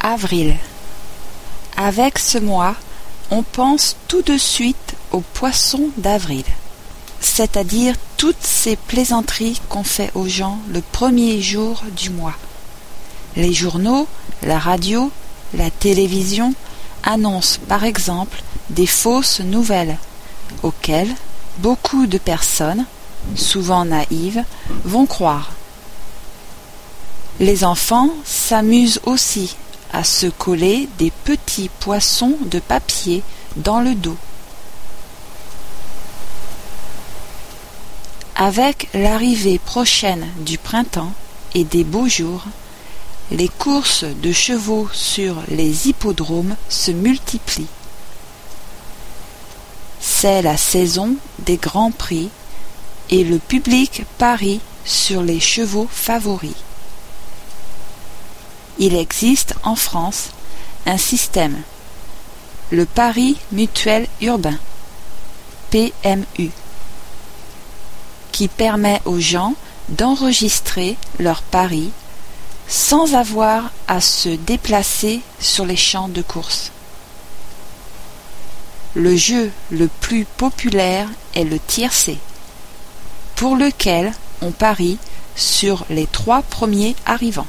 Avril. Avec ce mois, on pense tout de suite aux poissons d'avril, c'est-à-dire toutes ces plaisanteries qu'on fait aux gens le premier jour du mois. Les journaux, la radio, la télévision annoncent par exemple des fausses nouvelles auxquelles beaucoup de personnes, souvent naïves, vont croire. Les enfants s'amusent aussi à se coller des petits poissons de papier dans le dos. Avec l'arrivée prochaine du printemps et des beaux jours, les courses de chevaux sur les hippodromes se multiplient. C'est la saison des grands prix et le public parie sur les chevaux favoris. Il existe en France un système, le Paris Mutuel Urbain, PMU, qui permet aux gens d'enregistrer leurs paris sans avoir à se déplacer sur les champs de course. Le jeu le plus populaire est le tiercé, pour lequel on parie sur les trois premiers arrivants.